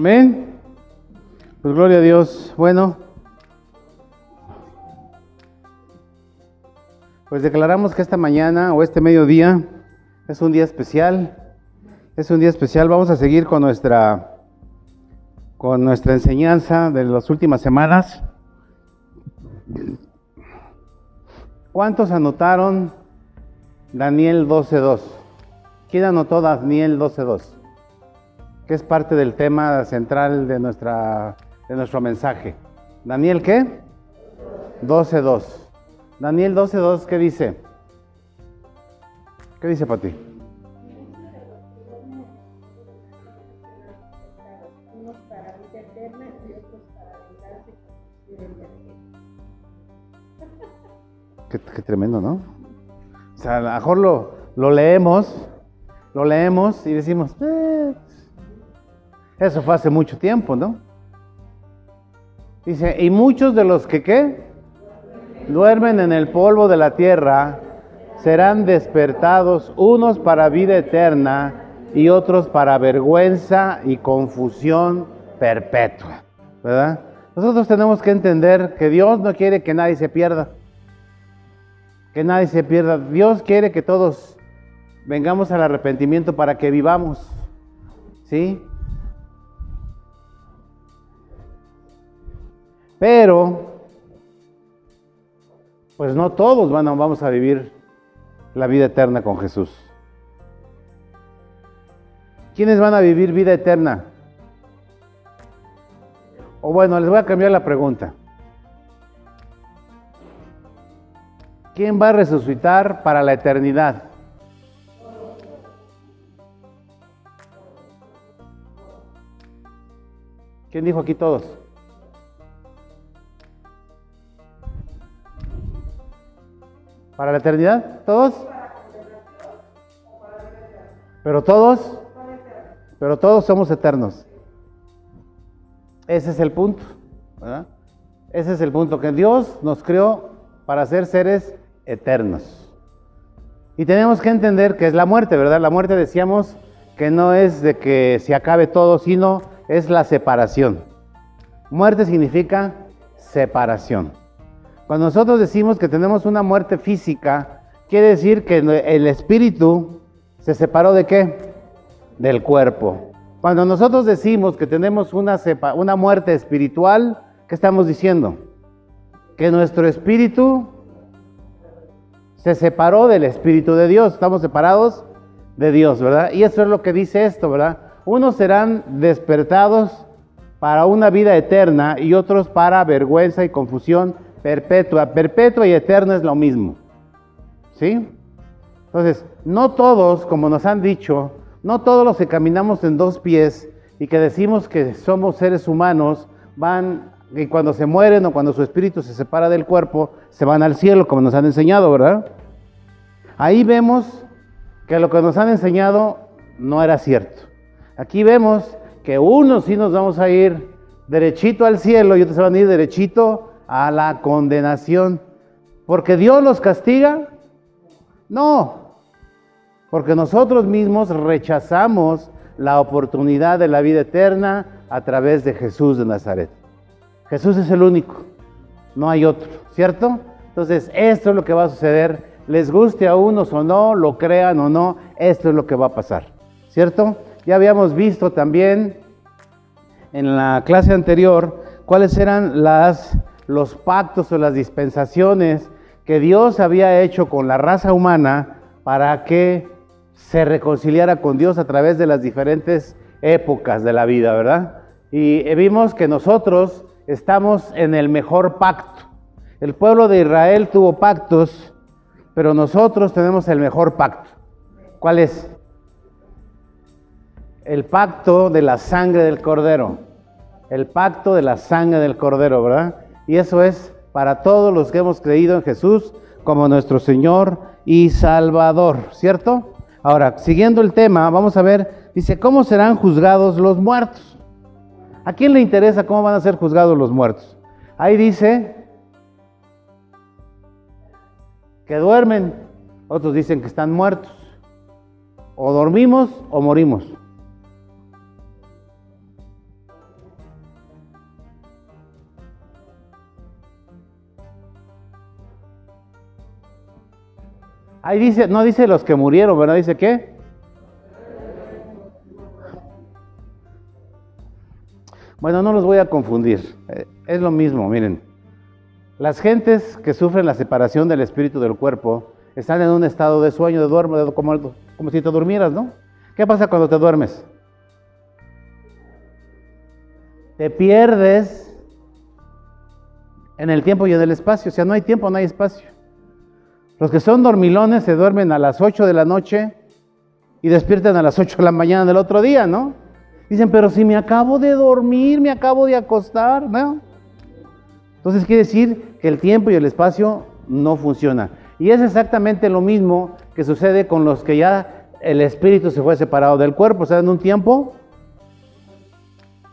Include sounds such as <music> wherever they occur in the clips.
Amén. Pues gloria a Dios. Bueno, pues declaramos que esta mañana o este mediodía es un día especial. Es un día especial. Vamos a seguir con nuestra con nuestra enseñanza de las últimas semanas. ¿Cuántos anotaron Daniel 12.2? ¿Quién anotó Daniel 12.2? Que es parte del tema central de, nuestra, de nuestro mensaje. ¿Daniel qué? 12.2. Daniel 12.2, ¿qué dice? ¿Qué dice para ti? Qué, qué, tremendo, ¿no? O sea, a lo mejor lo, lo leemos, lo leemos y decimos, eh, eso fue hace mucho tiempo, ¿no? Dice, y muchos de los que qué? Duermen en el polvo de la tierra serán despertados, unos para vida eterna y otros para vergüenza y confusión perpetua, ¿verdad? Nosotros tenemos que entender que Dios no quiere que nadie se pierda que nadie se pierda. Dios quiere que todos vengamos al arrepentimiento para que vivamos. ¿Sí? Pero, pues no todos van a, vamos a vivir la vida eterna con Jesús. ¿Quiénes van a vivir vida eterna? O bueno, les voy a cambiar la pregunta. ¿Quién va a resucitar para la eternidad? ¿Quién dijo aquí todos? ¿Para la eternidad? ¿Todos? Pero todos, pero todos somos eternos. Ese es el punto. ¿verdad? Ese es el punto, que Dios nos creó para ser seres eternos. Y tenemos que entender que es la muerte, ¿verdad? La muerte decíamos que no es de que se acabe todo, sino es la separación. Muerte significa separación. Cuando nosotros decimos que tenemos una muerte física, quiere decir que el espíritu se separó de qué? Del cuerpo. Cuando nosotros decimos que tenemos una, una muerte espiritual, ¿qué estamos diciendo? Que nuestro espíritu se separó del Espíritu de Dios. Estamos separados de Dios, ¿verdad? Y eso es lo que dice esto, ¿verdad? Unos serán despertados para una vida eterna y otros para vergüenza y confusión perpetua. Perpetua y eterna es lo mismo. ¿Sí? Entonces, no todos, como nos han dicho, no todos los que caminamos en dos pies y que decimos que somos seres humanos van y cuando se mueren o cuando su espíritu se separa del cuerpo, se van al cielo, como nos han enseñado, ¿verdad? Ahí vemos que lo que nos han enseñado no era cierto. Aquí vemos que unos sí nos vamos a ir derechito al cielo y otros se van a ir derechito a la condenación. ¿Porque Dios los castiga? No, porque nosotros mismos rechazamos la oportunidad de la vida eterna a través de Jesús de Nazaret. Jesús es el único, no hay otro, ¿cierto? Entonces, esto es lo que va a suceder, les guste a unos o no, lo crean o no, esto es lo que va a pasar, ¿cierto? Ya habíamos visto también en la clase anterior cuáles eran las, los pactos o las dispensaciones que Dios había hecho con la raza humana para que se reconciliara con Dios a través de las diferentes épocas de la vida, ¿verdad? Y vimos que nosotros estamos en el mejor pacto. El pueblo de Israel tuvo pactos, pero nosotros tenemos el mejor pacto. ¿Cuál es? El pacto de la sangre del cordero. El pacto de la sangre del cordero, ¿verdad? Y eso es para todos los que hemos creído en Jesús como nuestro Señor y Salvador, ¿cierto? Ahora, siguiendo el tema, vamos a ver, dice, ¿cómo serán juzgados los muertos? ¿A quién le interesa cómo van a ser juzgados los muertos? Ahí dice que duermen, otros dicen que están muertos. O dormimos o morimos. Ahí dice, no dice los que murieron, ¿verdad? Dice qué? Bueno, no los voy a confundir. Eh, es lo mismo, miren. Las gentes que sufren la separación del espíritu del cuerpo están en un estado de sueño, de duermo, como, como si te durmieras, ¿no? ¿Qué pasa cuando te duermes? Te pierdes en el tiempo y en el espacio. O sea, no hay tiempo, no hay espacio. Los que son dormilones se duermen a las 8 de la noche y despiertan a las 8 de la mañana del otro día, ¿no? Dicen, pero si me acabo de dormir, me acabo de acostar, ¿no? Entonces quiere decir que el tiempo y el espacio no funcionan. Y es exactamente lo mismo que sucede con los que ya el espíritu se fue separado del cuerpo, o sea, en un tiempo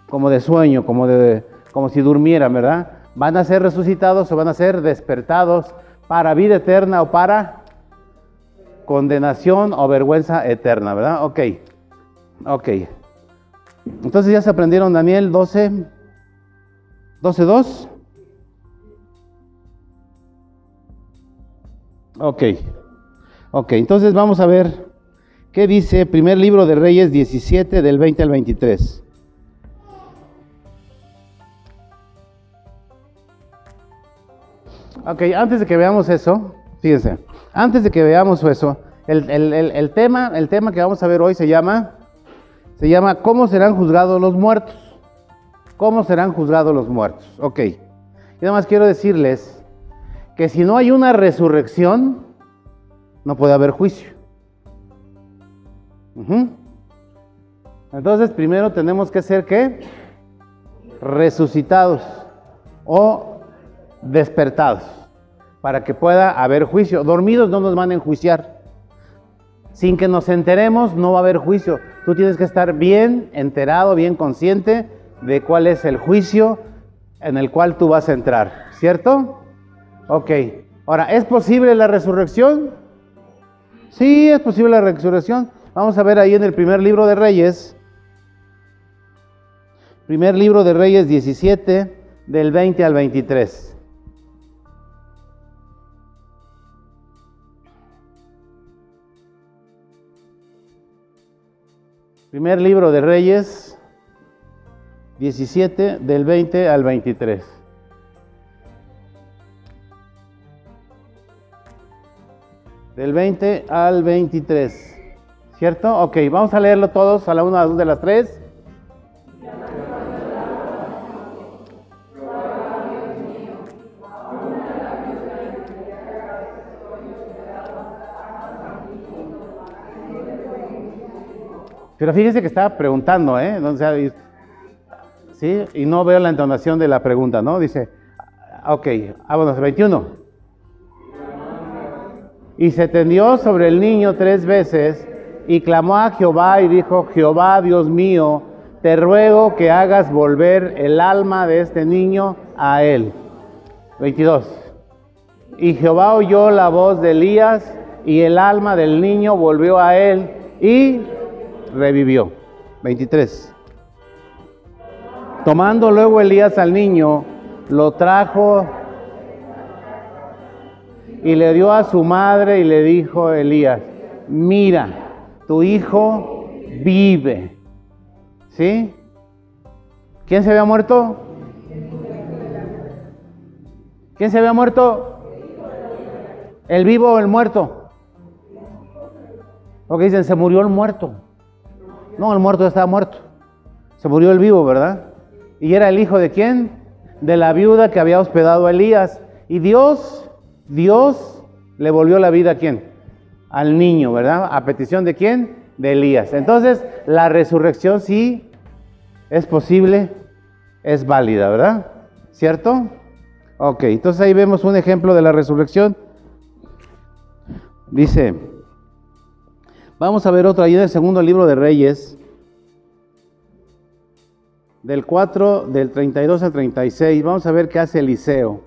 como de sueño, como, de, como si durmieran, ¿verdad? Van a ser resucitados o van a ser despertados para vida eterna o para condenación o vergüenza eterna, ¿verdad? Ok, ok. Entonces ya se aprendieron Daniel 12, 12, 2. Ok, ok, entonces vamos a ver qué dice primer libro de Reyes 17 del 20 al 23. Ok, antes de que veamos eso, fíjense, antes de que veamos eso, el, el tema, el tema que vamos a ver hoy se llama se llama ¿Cómo serán juzgados los muertos? ¿Cómo serán juzgados los muertos? Ok. Y nada más quiero decirles que si no hay una resurrección, no puede haber juicio. Entonces, primero tenemos que ser qué? Resucitados o despertados para que pueda haber juicio. Dormidos no nos van a enjuiciar. Sin que nos enteremos, no va a haber juicio. Tú tienes que estar bien enterado, bien consciente de cuál es el juicio en el cual tú vas a entrar, ¿cierto? Ok. Ahora, ¿es posible la resurrección? Sí, es posible la resurrección. Vamos a ver ahí en el primer libro de Reyes. Primer libro de Reyes 17, del 20 al 23. Primer libro de Reyes, 17, del 20 al 23. Del 20 al 23. ¿Cierto? Ok, vamos a leerlo todos a la una, a dos de las tres. Pero fíjese que estaba preguntando, ¿eh? ¿sí? Y no veo la entonación de la pregunta, ¿no? Dice, ok, ah, bueno, 21. Y se tendió sobre el niño tres veces y clamó a Jehová y dijo, Jehová, Dios mío, te ruego que hagas volver el alma de este niño a él. 22. Y Jehová oyó la voz de Elías y el alma del niño volvió a él y revivió. 23. Tomando luego Elías al niño, lo trajo y le dio a su madre y le dijo Elías, mira, tu hijo vive. ¿Sí? ¿Quién se había muerto? ¿Quién se había muerto? ¿El vivo o el muerto? Porque dicen, se murió el muerto. No, el muerto estaba muerto. Se murió el vivo, ¿verdad? ¿Y era el hijo de quién? De la viuda que había hospedado a Elías. Y Dios, Dios le volvió la vida a quién? Al niño, ¿verdad? ¿A petición de quién? De Elías. Entonces, la resurrección sí es posible, es válida, ¿verdad? ¿Cierto? Ok, entonces ahí vemos un ejemplo de la resurrección. Dice, Vamos a ver otro ahí en el segundo libro de Reyes, del 4, del 32 al 36. Vamos a ver qué hace Eliseo.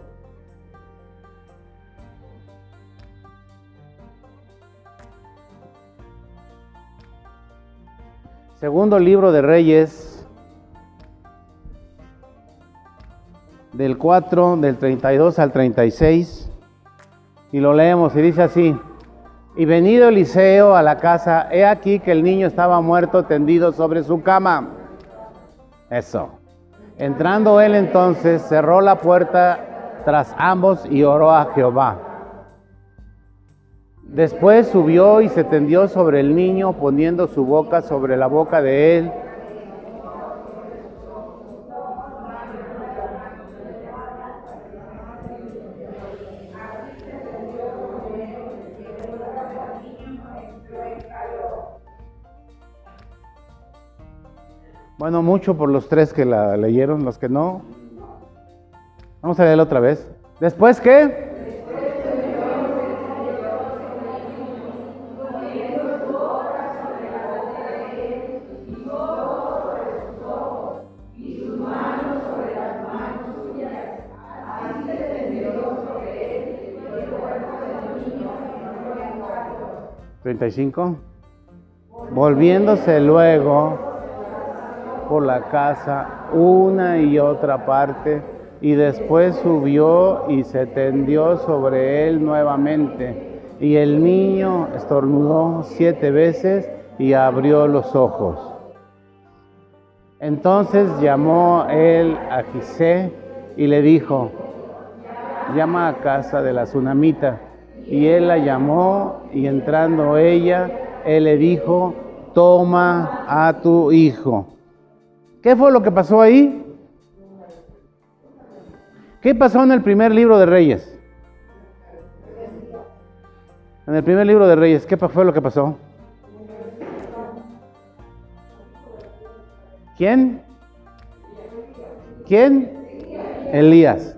Segundo libro de Reyes, del 4, del 32 al 36. Y lo leemos y dice así. Y venido Eliseo a la casa, he aquí que el niño estaba muerto tendido sobre su cama. Eso. Entrando él entonces, cerró la puerta tras ambos y oró a Jehová. Después subió y se tendió sobre el niño, poniendo su boca sobre la boca de él. Bueno, mucho por los tres que la leyeron, los que no. Vamos a leerla otra vez. ¿Después qué? ¿35? Volviéndose luego por la casa una y otra parte y después subió y se tendió sobre él nuevamente. Y el niño estornudó siete veces y abrió los ojos. Entonces llamó él a Gisé y le dijo, llama a casa de la tsunamita. Y él la llamó y entrando ella, él le dijo, toma a tu hijo. ¿Qué fue lo que pasó ahí? ¿Qué pasó en el primer libro de Reyes? En el primer libro de Reyes, ¿qué fue lo que pasó? ¿Quién? ¿Quién? Elías.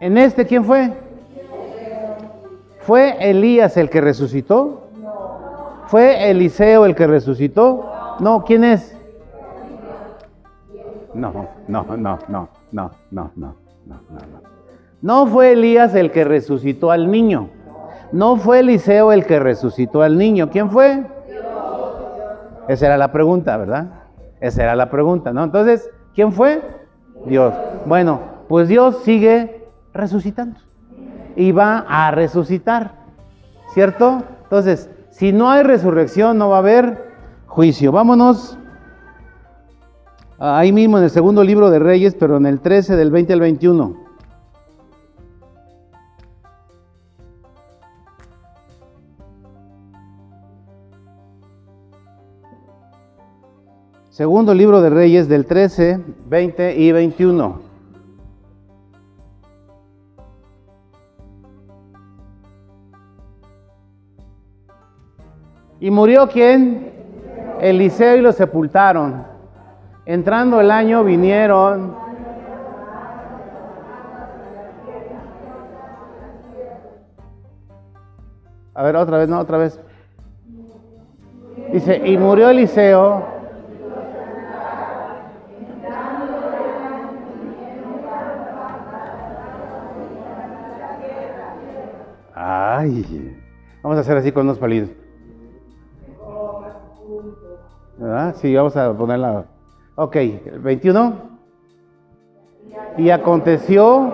¿En este quién fue? ¿Fue Elías el que resucitó? ¿Fue Eliseo el que resucitó? No, ¿quién es? No, no, no, no, no, no, no, no, no. No fue Elías el que resucitó al niño. No fue Eliseo el que resucitó al niño. ¿Quién fue? Esa era la pregunta, ¿verdad? Esa era la pregunta, ¿no? Entonces, ¿quién fue? Dios. Bueno, pues Dios sigue resucitando. Y va a resucitar, ¿cierto? Entonces, si no hay resurrección, no va a haber juicio. Vámonos ahí mismo en el segundo libro de Reyes, pero en el 13 del 20 al 21. Segundo libro de Reyes del 13, 20 y 21. ¿Y murió quién? Eliseo y lo sepultaron. Entrando el año vinieron A ver, otra vez, no, otra vez. Dice, y murió Eliseo. Ay, vamos a hacer así con unos palitos. ¿Verdad? Sí, vamos a ponerla. Ok, 21. Y aconteció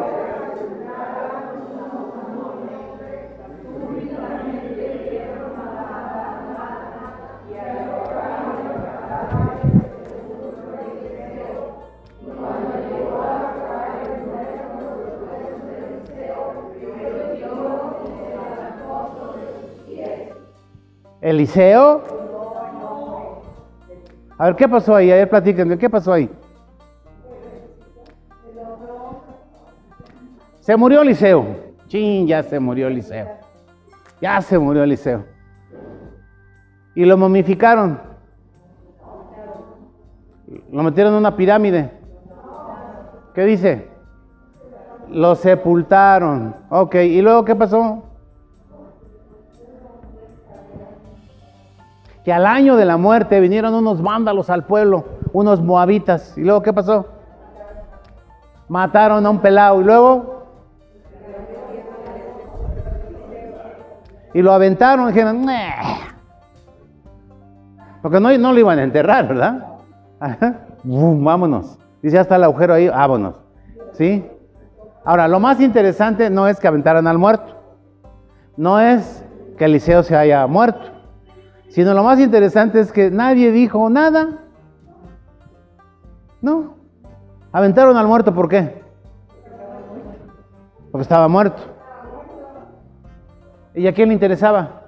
Eliseo a ver, ¿qué pasó ahí? A ver, platíquenme, ¿qué pasó ahí? Se murió Eliseo. Chin, ya se murió Eliseo. Ya se murió Eliseo. Y lo momificaron. Lo metieron en una pirámide. ¿Qué dice? Lo sepultaron. Ok, ¿y luego qué pasó? Que al año de la muerte vinieron unos vándalos al pueblo, unos moabitas. ¿Y luego qué pasó? Mataron a un pelado. ¿Y luego? Y lo aventaron dijeron, porque no, no lo iban a enterrar, ¿verdad? vámonos. Dice, hasta el agujero ahí, vámonos. ¿Sí? Ahora, lo más interesante no es que aventaran al muerto. No es que Eliseo se haya muerto, sino lo más interesante es que nadie dijo nada. No. Aventaron al muerto, ¿por qué? Porque estaba muerto. ¿Y a quién le interesaba?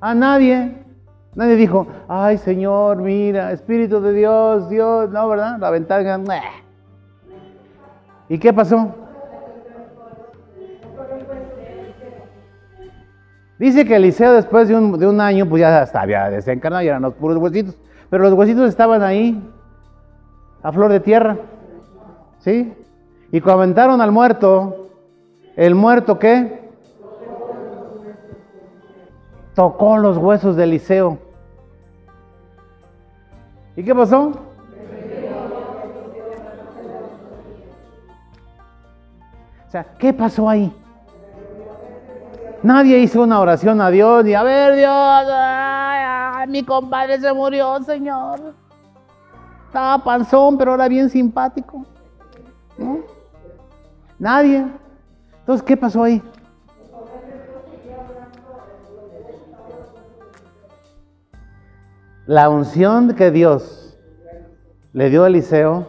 A nadie. Nadie dijo, ay Señor, mira, Espíritu de Dios, Dios, no, ¿verdad? La ventana. ¿Y qué pasó? Dice que Eliseo después de un, de un año, pues ya estaba desencarnado, ya eran los puros huesitos. Pero los huesitos estaban ahí, a flor de tierra. ¿Sí? Y cuando aventaron al muerto, ¿el muerto qué? Tocó los huesos de Eliseo. ¿Y qué pasó? O sea, ¿qué pasó ahí? Nadie hizo una oración a Dios y a ver Dios, mi compadre se murió, Señor. Estaba panzón, pero ahora bien simpático. Nadie. Entonces, ¿qué pasó ahí? La unción que Dios le dio a Eliseo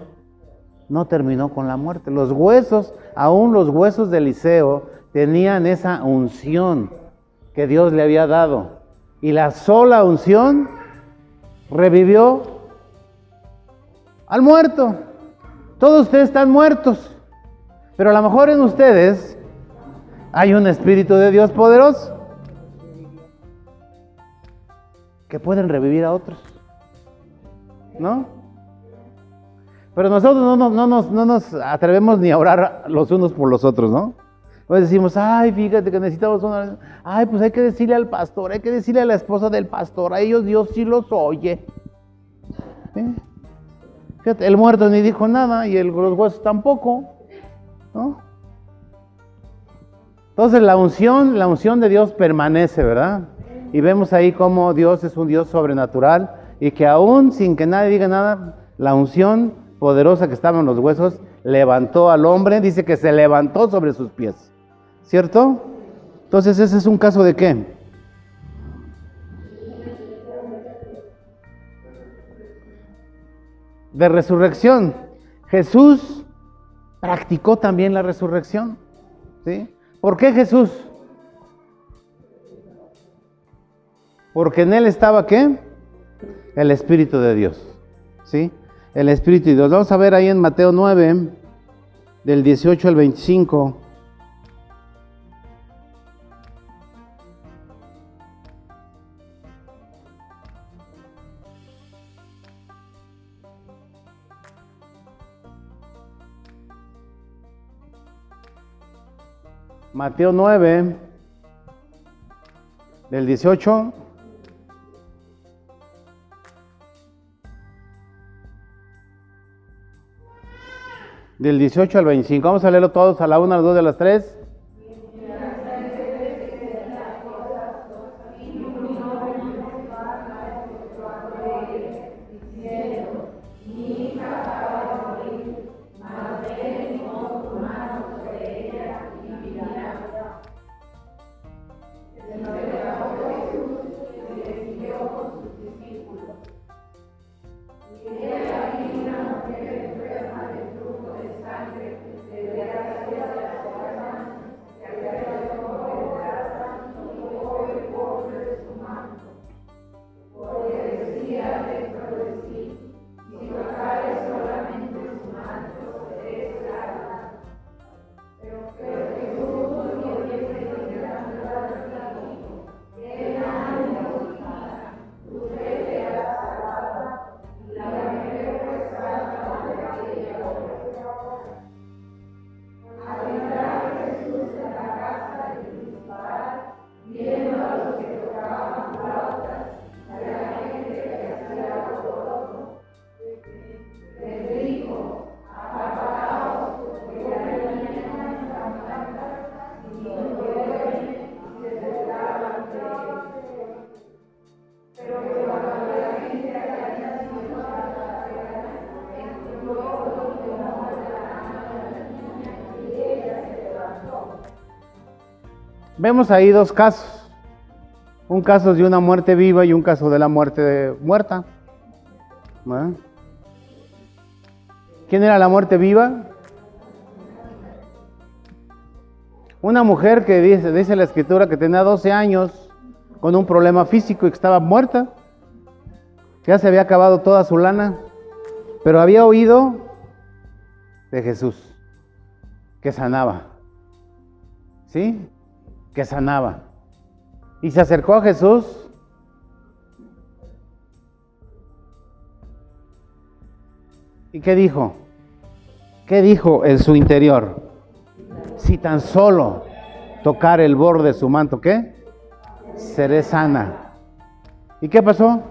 no terminó con la muerte. Los huesos, aún los huesos de Eliseo, tenían esa unción que Dios le había dado. Y la sola unción revivió al muerto. Todos ustedes están muertos. Pero a lo mejor en ustedes hay un Espíritu de Dios poderoso que pueden revivir a otros. ¿No? Pero nosotros no, no, nos, no nos atrevemos ni a orar los unos por los otros, ¿no? Pues decimos, ay, fíjate que necesitamos una... Ay, pues hay que decirle al pastor, hay que decirle a la esposa del pastor, a ellos Dios sí los oye. Fíjate, el muerto ni dijo nada y el, los huesos tampoco. ¿no? Entonces la unción, la unción de Dios permanece, ¿verdad? Y vemos ahí cómo Dios es un Dios sobrenatural y que aún sin que nadie diga nada, la unción poderosa que estaba en los huesos levantó al hombre, dice que se levantó sobre sus pies. ¿Cierto? Entonces ese es un caso de qué? De resurrección. Jesús practicó también la resurrección. ¿Sí? ¿Por qué Jesús? Porque en él estaba qué? El Espíritu de Dios. ¿Sí? El Espíritu de Dios. Vamos a ver ahí en Mateo 9, del 18 al 25. Mateo 9, del 18 del 18 al 25. Vamos a leerlo todos a la 1, a las 2, a las 3. Vemos ahí dos casos. un caso de una muerte viva y un caso de la muerte muerta. ¿Quién era la muerte viva? Una mujer que dice, dice la escritura que tenía 12 años con un problema físico y que estaba muerta. Ya se había acabado toda su lana, pero había oído de Jesús que sanaba. ¿Sí? Que sanaba. Y se acercó a Jesús. ¿Y qué dijo? ¿Qué dijo en su interior? Si tan solo tocar el borde de su manto, ¿qué? Seré sana. ¿Y qué pasó?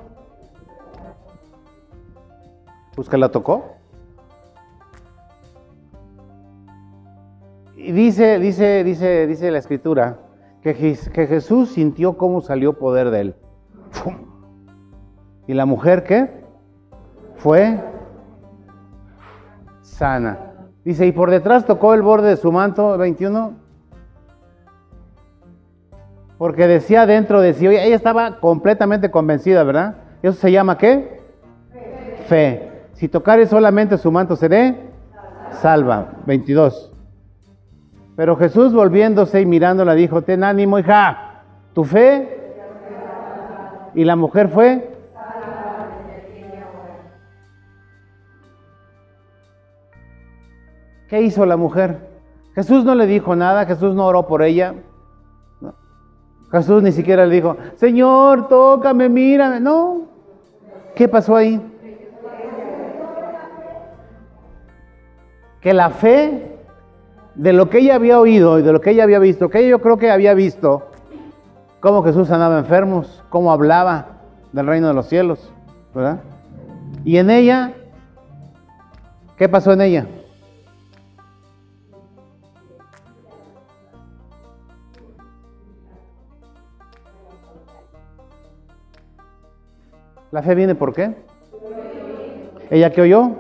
Pues que la tocó. Y dice, dice, dice, dice la escritura que, Jesús sintió cómo salió poder de él. ¿Y la mujer qué? Fue sana. Dice, y por detrás tocó el borde de su manto, 21. Porque decía dentro de sí, ella estaba completamente convencida, ¿verdad? Eso se llama qué? Fe. Si tocare solamente su manto, seré salva. 22. Pero Jesús volviéndose y mirándola dijo, ten ánimo, hija, tu fe. Y la mujer fue ¿Qué hizo la mujer? Jesús no le dijo nada, Jesús no oró por ella. Jesús ni siquiera le dijo, Señor, tócame, mírame. No. ¿Qué pasó ahí? Que la fe de lo que ella había oído y de lo que ella había visto, que yo creo que había visto cómo Jesús sanaba enfermos, cómo hablaba del reino de los cielos, ¿verdad? Y en ella, ¿qué pasó en ella? La fe viene por qué? ¿Ella qué oyó?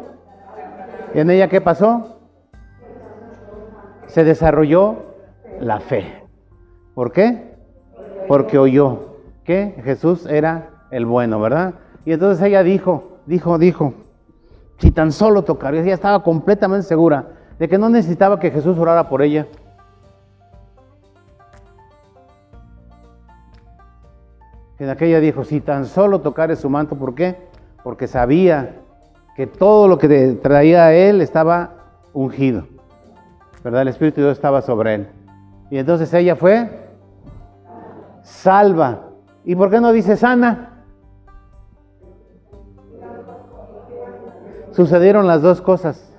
¿Y en ella qué pasó? Se desarrolló la fe. ¿Por qué? Porque oyó que Jesús era el bueno, ¿verdad? Y entonces ella dijo, dijo, dijo, si tan solo tocaría, ella estaba completamente segura de que no necesitaba que Jesús orara por ella. En aquella dijo, si tan solo tocare su manto, ¿por qué? Porque sabía que todo lo que traía a él estaba ungido, ¿verdad? El Espíritu de Dios estaba sobre él. Y entonces ella fue salva. ¿Y por qué no dice sana? Sucedieron las dos cosas.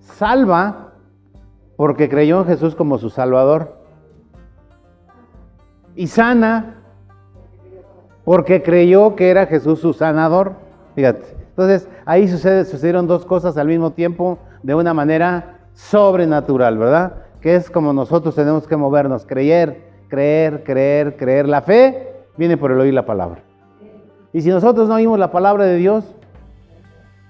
Salva porque creyó en Jesús como su Salvador y sana porque creyó que era Jesús su sanador. Fíjate. Entonces, ahí sucedieron dos cosas al mismo tiempo de una manera sobrenatural, ¿verdad? Que es como nosotros tenemos que movernos, creer, creer, creer, creer. La fe viene por el oír la palabra. Y si nosotros no oímos la palabra de Dios,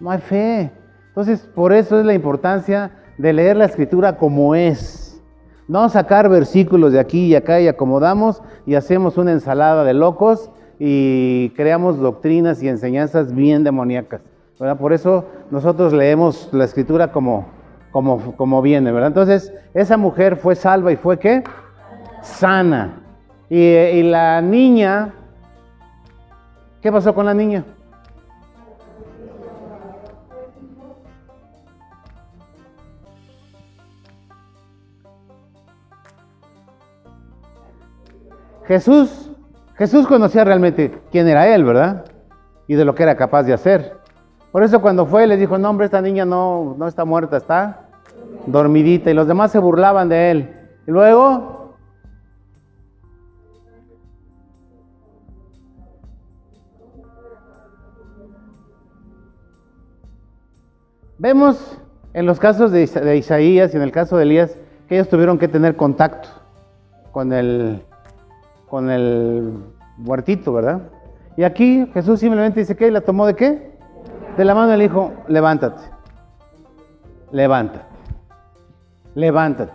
no hay fe. Entonces, por eso es la importancia de leer la escritura como es no sacar versículos de aquí y acá y acomodamos y hacemos una ensalada de locos y creamos doctrinas y enseñanzas bien demoníacas. Por eso nosotros leemos la escritura como, como, como viene, ¿verdad? Entonces, esa mujer fue salva y fue qué? Sana. Y, y la niña, ¿qué pasó con la niña? Jesús, Jesús conocía realmente quién era él, ¿verdad? Y de lo que era capaz de hacer. Por eso cuando fue le dijo, no hombre, esta niña no, no está muerta, está dormidita. Y los demás se burlaban de él. Y luego, vemos en los casos de, Isaías y en el caso de Elías que ellos tuvieron que tener contacto con el con el muertito, ¿verdad? Y aquí Jesús simplemente dice que la tomó de qué? De la mano le dijo, levántate, levántate, levántate.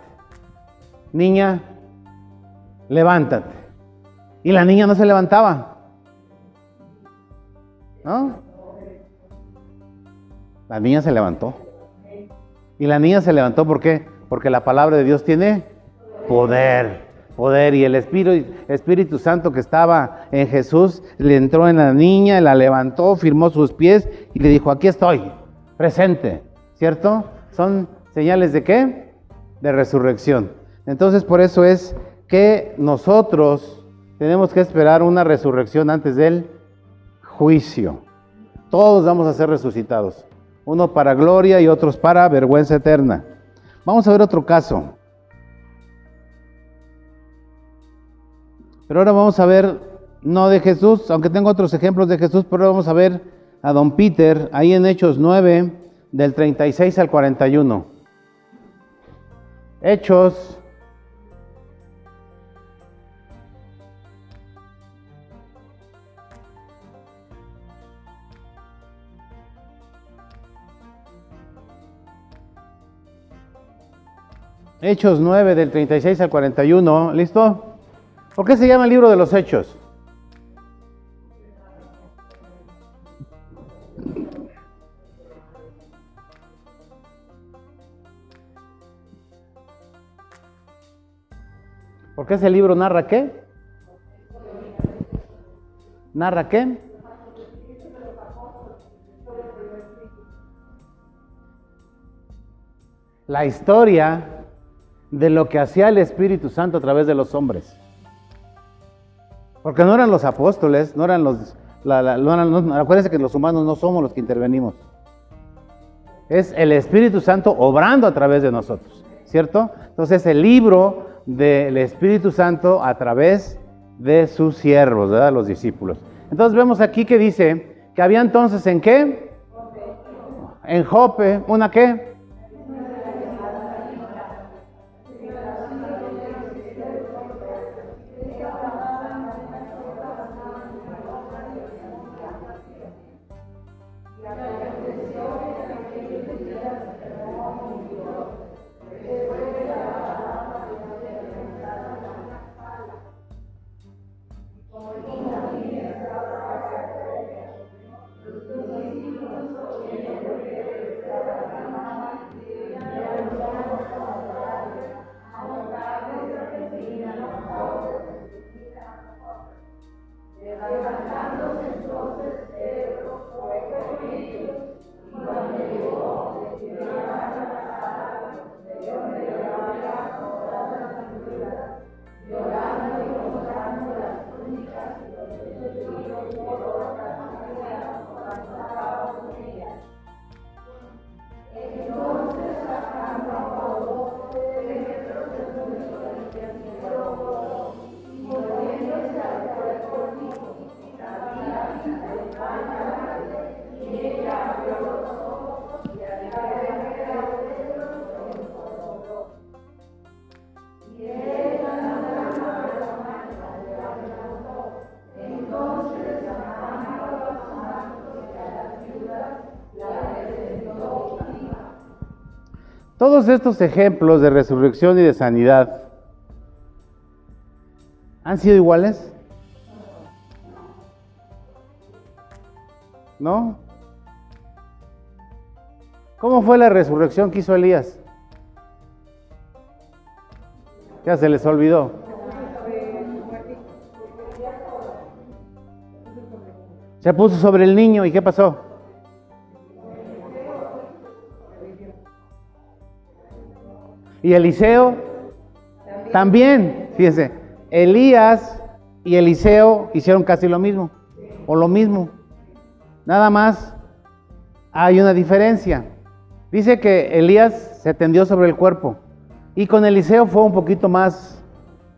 Niña, levántate. Y la niña no se levantaba. ¿No? La niña se levantó. Y la niña se levantó. Porque la palabra de Dios tiene poder, poder. Y el Espíritu, Espíritu Santo que estaba en Jesús le entró en la niña, la levantó, firmó sus pies y le dijo, aquí estoy, presente. ¿Cierto? Son señales de qué? De resurrección. Entonces por eso es que nosotros tenemos que esperar una resurrección antes del juicio. Todos vamos a ser resucitados. Uno para gloria y otros para vergüenza eterna. Vamos a ver otro caso. Pero ahora vamos a ver, no de Jesús, aunque tengo otros ejemplos de Jesús, pero vamos a ver a don Peter, ahí en Hechos 9, del 36 al 41. Hechos Hechos 9 del 36 al 41, ¿listo? ¿Por qué se llama el libro de los Hechos? Porque ese libro narra qué? ¿Narra qué? La historia de lo que hacía el Espíritu Santo a través de los hombres. Porque no eran los apóstoles, no eran los... acuérdense que los humanos no somos los que intervenimos. Es el Espíritu Santo obrando a través de nosotros, ¿cierto? Entonces el libro del Espíritu Santo a través de sus siervos, ¿verdad? Los discípulos. Entonces vemos aquí que dice que había entonces en qué? En Jope, ¿una qué? Todos estos ejemplos de resurrección y de sanidad han sido iguales. ¿No? ¿Cómo fue la resurrección que hizo Elías? Ya se les olvidó. Se puso sobre el niño y ¿qué pasó? Y Eliseo también, fíjense, Elías y Eliseo hicieron casi lo mismo, o lo mismo. Nada más hay una diferencia. Dice que Elías se tendió sobre el cuerpo y con Eliseo fue un poquito más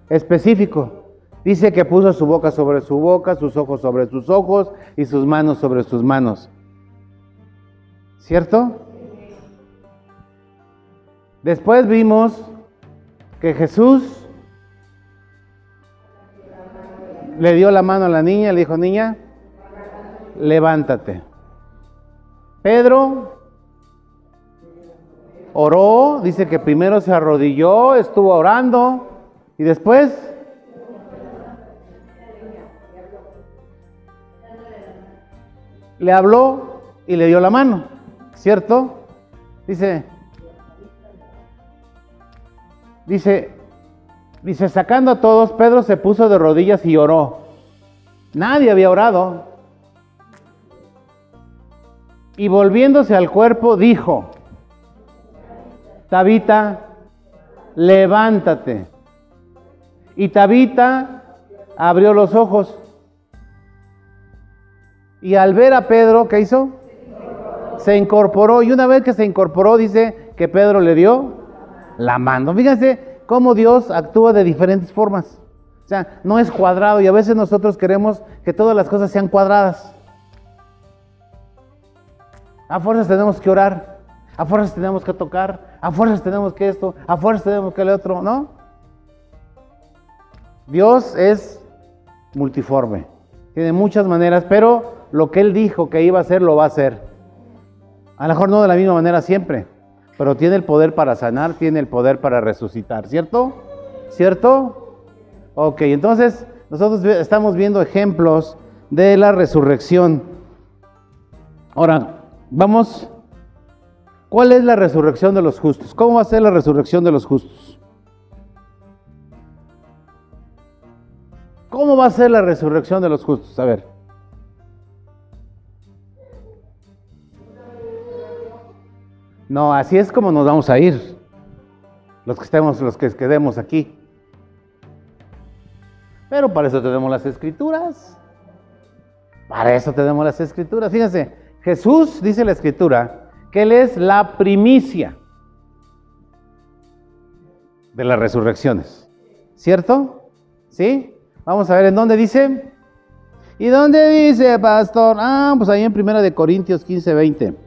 específico. Dice que puso su boca sobre su boca, sus ojos sobre sus ojos y sus manos sobre sus manos. ¿Cierto? Después vimos que Jesús le dio la mano a la niña, le dijo, niña, levántate. Pedro oró, dice que primero se arrodilló, estuvo orando y después... Le habló y le dio la mano, ¿cierto? Dice, dice, dice, sacando a todos, Pedro se puso de rodillas y oró. Nadie había orado. Y volviéndose al cuerpo, dijo, Tabita, levántate. Y Tabita abrió los ojos. Y al ver a Pedro, ¿qué hizo? Se incorporó. Y una vez que se incorporó, dice que Pedro le dio la mano. Fíjense cómo Dios actúa de diferentes formas. O sea, no es cuadrado y a veces nosotros queremos que todas las cosas sean cuadradas. A fuerzas tenemos que orar, a fuerzas tenemos que tocar, a fuerzas tenemos que esto, a fuerzas tenemos que el otro, ¿no? Dios es multiforme, tiene muchas maneras, pero lo que Él dijo que iba a hacer, lo va a hacer. A lo mejor no de la misma manera siempre, pero tiene el poder para sanar, tiene el poder para resucitar, ¿cierto? ¿Cierto? Ok, entonces nosotros estamos viendo ejemplos de la resurrección. Ahora, vamos, ¿cuál es la resurrección de los justos? ¿Cómo va a ser la resurrección de los justos? ¿Cómo va a ser la resurrección de los justos? A ver. No, así es como nos vamos a ir. Los que estemos, los que quedemos aquí. Pero para eso tenemos las escrituras. Para eso tenemos las escrituras. Fíjense, Jesús dice la escritura que Él es la primicia de las resurrecciones. ¿Cierto? ¿Sí? Vamos a ver en dónde dice. ¿Y dónde dice, pastor? Ah, pues ahí en 1 de Corintios 15, 20.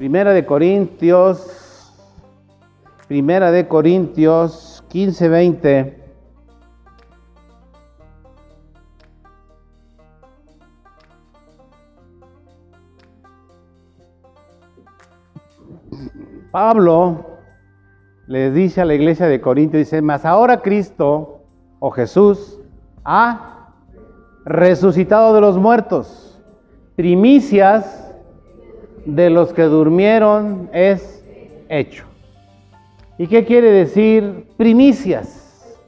Primera de Corintios, Primera de Corintios 15, 20. Pablo le dice a la iglesia de Corinto, dice, mas ahora Cristo o Jesús ha resucitado de los muertos, primicias de los que durmieron es hecho. ¿Y qué quiere decir primicias?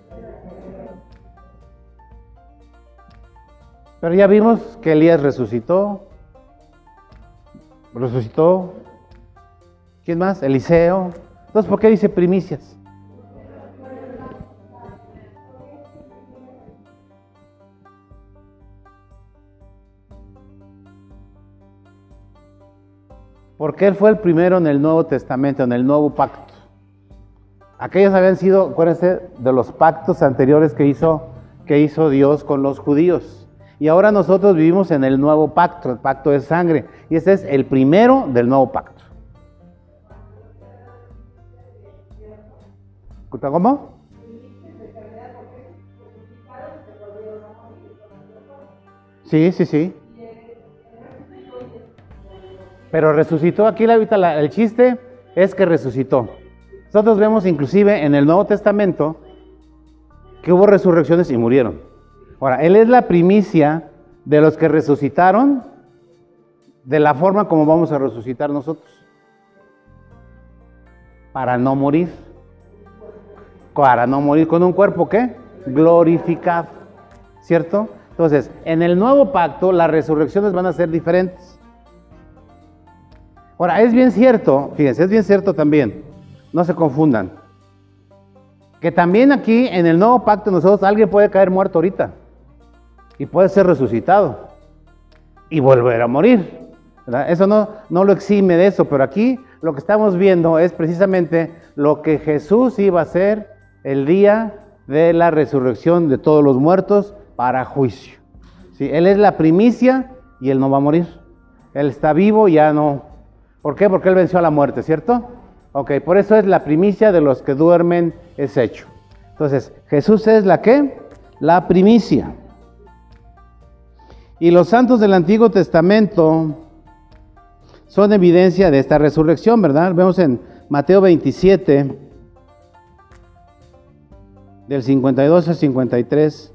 Pero ya vimos que Elías resucitó, resucitó ¿Quién más? Eliseo. Entonces, ¿por qué dice primicias? Porque él fue el primero en el Nuevo Testamento, en el Nuevo Pacto. Aquellos habían sido, acuérdense, de los pactos anteriores que hizo, que hizo Dios con los judíos. Y ahora nosotros vivimos en el nuevo pacto, el pacto de sangre. Y ese es el primero del nuevo pacto. ¿Cómo? Sí, sí, sí. Pero resucitó, aquí la, el chiste es que resucitó. Nosotros vemos inclusive en el Nuevo Testamento que hubo resurrecciones y murieron. Ahora, Él es la primicia de los que resucitaron de la forma como vamos a resucitar nosotros. Para no morir para no morir con un cuerpo ¿qué? glorificado, ¿cierto? Entonces, en el nuevo pacto las resurrecciones van a ser diferentes. Ahora, es bien cierto, fíjense, es bien cierto también, no se confundan, que también aquí en el nuevo pacto nosotros alguien puede caer muerto ahorita y puede ser resucitado y volver a morir. Eso no, no lo exime de eso, pero aquí lo que estamos viendo es precisamente lo que Jesús iba a hacer el día de la resurrección de todos los muertos para juicio. ¿Sí? Él es la primicia y él no va a morir. Él está vivo, ya no. ¿Por qué? Porque él venció a la muerte, ¿cierto? Ok, por eso es la primicia de los que duermen es hecho. Entonces, Jesús es la que? La primicia. Y los santos del Antiguo Testamento son evidencia de esta resurrección, ¿verdad? Vemos en Mateo 27, del 52 al 53.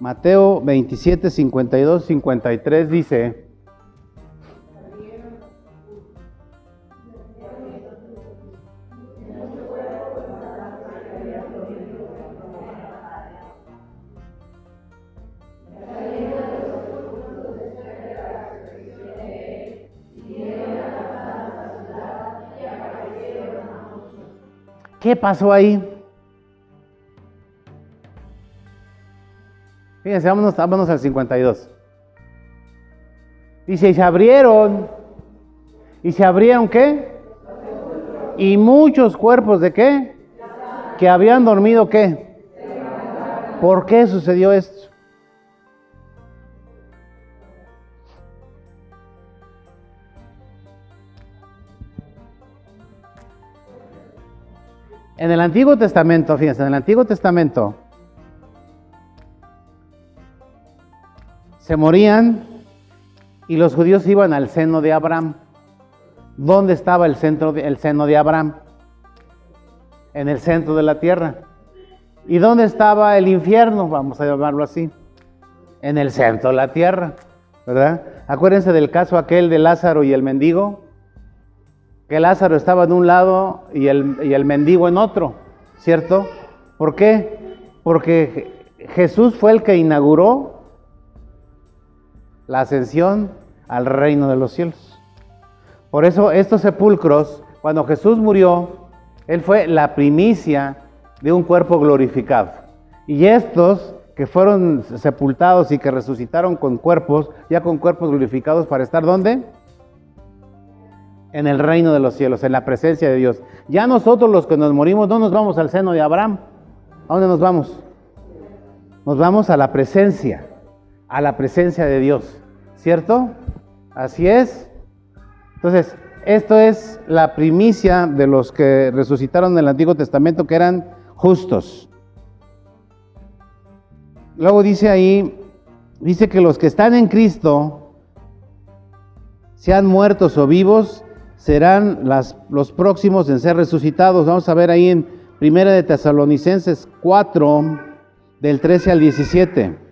Mateo 27, 52, 53 dice, ¿Qué pasó ahí? Fíjense, vámonos, vámonos al 52. Dice, y se abrieron. ¿Y se abrieron qué? Y muchos cuerpos de qué? Que habían dormido qué? ¿Por qué sucedió esto? En el Antiguo Testamento, fíjense, en el Antiguo Testamento se morían y los judíos iban al seno de Abraham. ¿Dónde estaba el, centro seno de Abraham? En el centro de la tierra. ¿Y dónde estaba el infierno? Vamos a llamarlo así. En el centro de la tierra, ¿verdad? Acuérdense del caso aquel de Lázaro y el mendigo que Lázaro estaba en un lado y el, y el mendigo en otro, ¿cierto? ¿Por qué? Porque Jesús fue el que inauguró la ascensión al reino de los cielos. Por eso estos sepulcros, cuando Jesús murió, Él fue la primicia de un cuerpo glorificado. Y estos que fueron sepultados y que resucitaron con cuerpos, ya con cuerpos glorificados para estar ¿dónde? en el reino de los cielos, en la presencia de Dios. Ya nosotros los que nos morimos no nos vamos al seno de Abraham. ¿A dónde nos vamos? Nos vamos a la presencia, a la presencia de Dios. ¿Cierto? Así es. Entonces, esto es la primicia de los que resucitaron en el Antiguo Testamento, que eran justos. Luego dice ahí, dice que los que están en Cristo, sean muertos o vivos, serán los próximos en ser resucitados. Vamos a ver ahí en Primera de Tesalonicenses 4, del 13 al 17.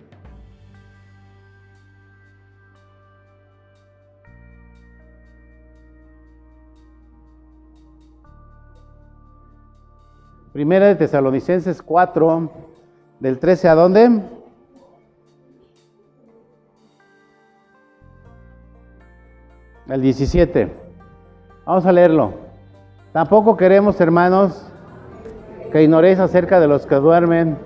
Primera de Tesalonicenses 4, del 13 a dónde? Al 17. Vamos a leerlo. Tampoco queremos, hermanos, que ignoréis acerca de los que duermen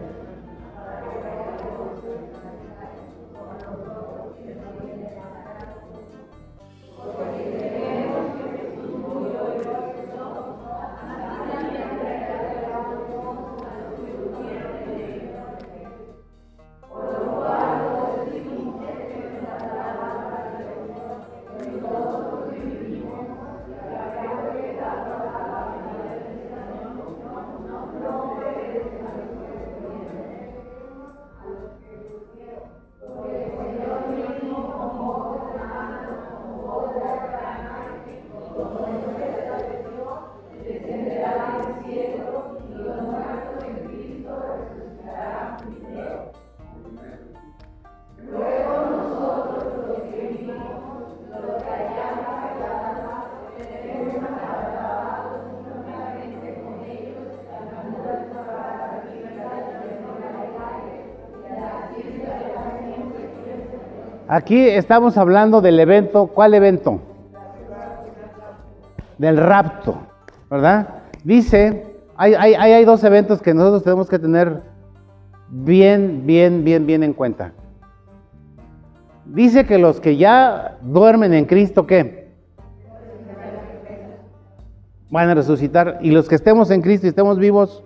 Aquí estamos hablando del evento, ¿cuál evento? Del rapto, ¿verdad? Dice, hay, hay, dos eventos que nosotros tenemos que tener bien, bien, bien, bien en cuenta. Dice que los que ya duermen en Cristo, ¿qué? Van a resucitar. Y los que estemos en Cristo y estemos vivos.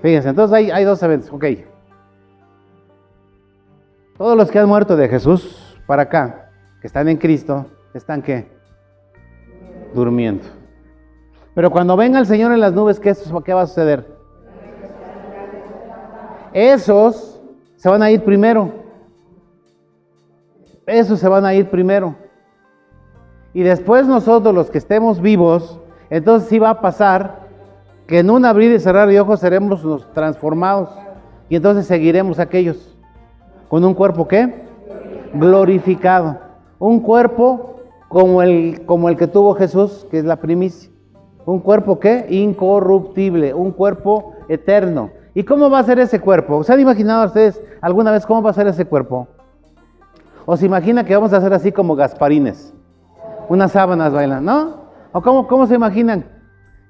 Fíjense, entonces hay, hay dos eventos, ok. Todos los que han muerto de Jesús para acá, que están en Cristo, están qué? Durmiendo. Pero cuando venga el Señor en las nubes, ¿qué, ¿qué va a suceder? Esos se van a ir primero. Esos se van a ir primero. Y después nosotros, los que estemos vivos, entonces sí va a pasar que en un abrir y cerrar de ojos seremos transformados. Y entonces seguiremos aquellos. ¿Con un cuerpo qué? Glorificado. Un cuerpo como el, como el que tuvo Jesús, que es la primicia. Un cuerpo qué? Incorruptible. Un cuerpo eterno. ¿Y cómo va a ser ese cuerpo? ¿Se han imaginado ustedes alguna vez cómo va a ser ese cuerpo? ¿O se imagina que vamos a hacer así como gasparines? Unas sábanas bailan, ¿no? ¿O cómo, cómo se imaginan?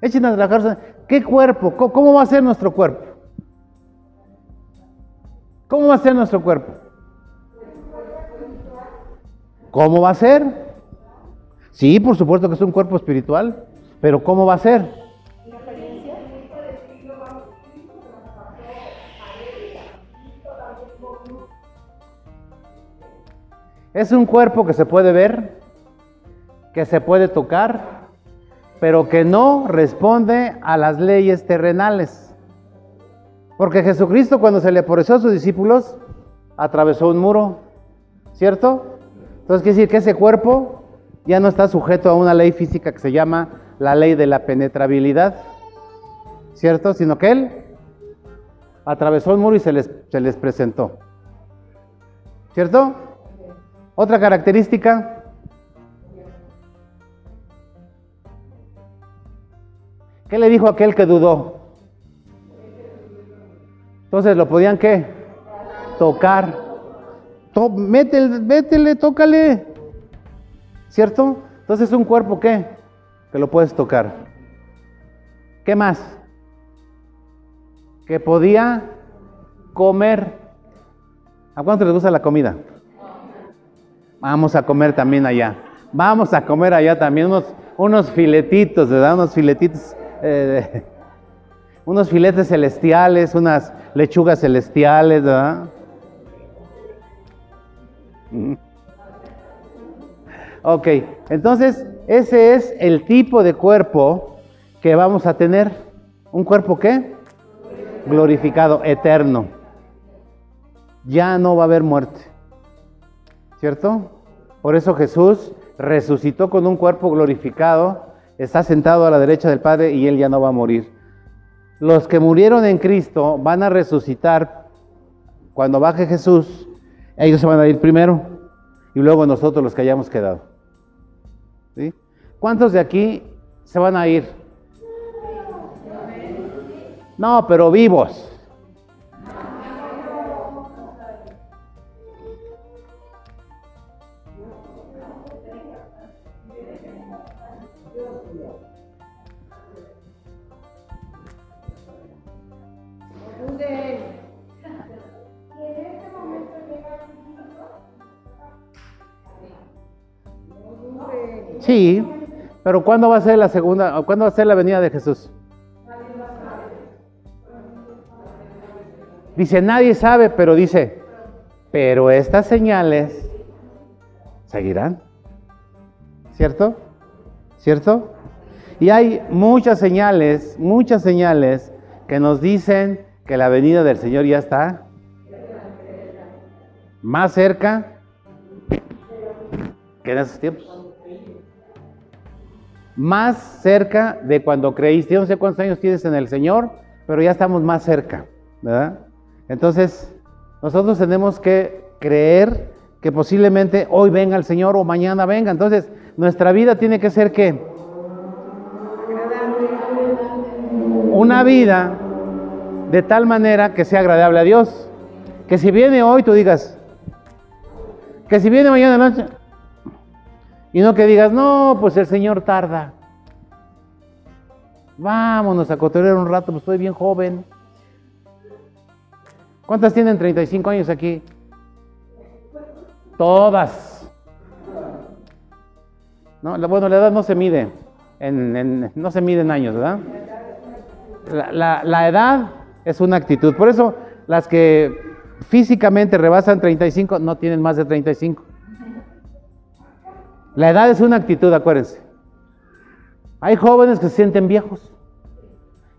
Echen a trabajar. ¿Qué cuerpo? ¿Cómo va a ser nuestro cuerpo? ¿Cómo va a ser nuestro cuerpo? ¿Cómo va a ser? Sí, por supuesto que es un cuerpo espiritual, pero ¿cómo va a ser? Es un cuerpo que se puede ver, que se puede tocar, pero que no responde a las leyes terrenales. Porque Jesucristo cuando se le apareció a sus discípulos, atravesó un muro, ¿cierto? Entonces quiere decir que ese cuerpo ya no está sujeto a una ley física que se llama la ley de la penetrabilidad, ¿cierto? Sino que él atravesó un muro y se les, se les presentó, ¿cierto? Otra característica. ¿Qué le dijo aquel que dudó? Entonces lo podían qué? Tocar. To métele, métele, tócale. ¿Cierto? Entonces un cuerpo qué? Que lo puedes tocar. ¿Qué más? Que podía comer. ¿A cuánto les gusta la comida? Vamos a comer también allá. Vamos a comer allá también unos, unos filetitos, ¿verdad? Unos filetitos, eh, unos filetes celestiales, unas lechugas celestiales, ¿verdad? Ok, entonces ese es el tipo de cuerpo que vamos a tener. ¿Un cuerpo qué? Glorificado, eterno. Ya no va a haber muerte. ¿Cierto? Por eso Jesús resucitó con un cuerpo glorificado, está sentado a la derecha del Padre y él ya no va a morir. Los que murieron en Cristo van a resucitar cuando baje Jesús, ellos se van a ir primero y luego nosotros los que hayamos quedado. ¿Sí? ¿Cuántos de aquí se van a ir? No, pero vivos. Sí, pero ¿cuándo va a ser la segunda, cuándo va a ser la venida de Jesús? Dice, nadie sabe, pero dice, pero estas señales seguirán. ¿Cierto? ¿Cierto? Y hay muchas señales, muchas señales que nos dicen que la venida del Señor ya está más cerca que en esos tiempos más cerca de cuando creíste. Yo no sé cuántos años tienes en el Señor, pero ya estamos más cerca, ¿verdad? Entonces, nosotros tenemos que creer que posiblemente hoy venga el Señor o mañana venga. Entonces, nuestra vida tiene que ser que una vida de tal manera que sea agradable a Dios. Que si viene hoy, tú digas, que si viene mañana noche, y no que digas, no, pues el Señor tarda. Vámonos a cotorrear un rato, pues estoy bien joven. ¿Cuántas tienen 35 años aquí? Todas. No, bueno, la edad no se mide, en, no se mide en años, ¿verdad? La edad es una actitud. Por eso las que físicamente rebasan 35 no tienen más de 35. La edad es una actitud, acuérdense. Hay jóvenes que se sienten viejos.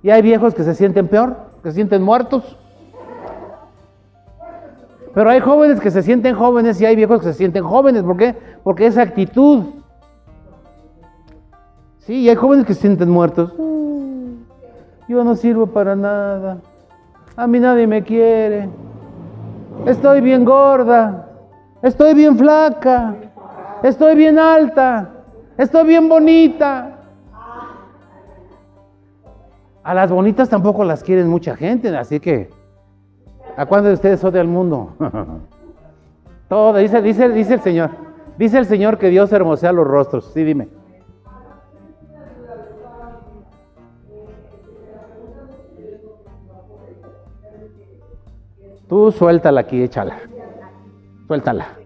Y hay viejos que se sienten peor, que se sienten muertos. Pero hay jóvenes que se sienten jóvenes y hay viejos que se sienten jóvenes. ¿Por qué? Porque esa actitud. Sí, y hay jóvenes que se sienten muertos. Yo no sirvo para nada. A mí nadie me quiere. Estoy bien gorda. Estoy bien flaca. Estoy bien alta. Estoy bien bonita. A las bonitas tampoco las quieren mucha gente, así que ¿a cuántos de ustedes odia el mundo? <laughs> Todo, dice, dice, dice el Señor. Dice el Señor que Dios hermosea los rostros. Sí, dime. Tú suéltala aquí, échala. Suéltala.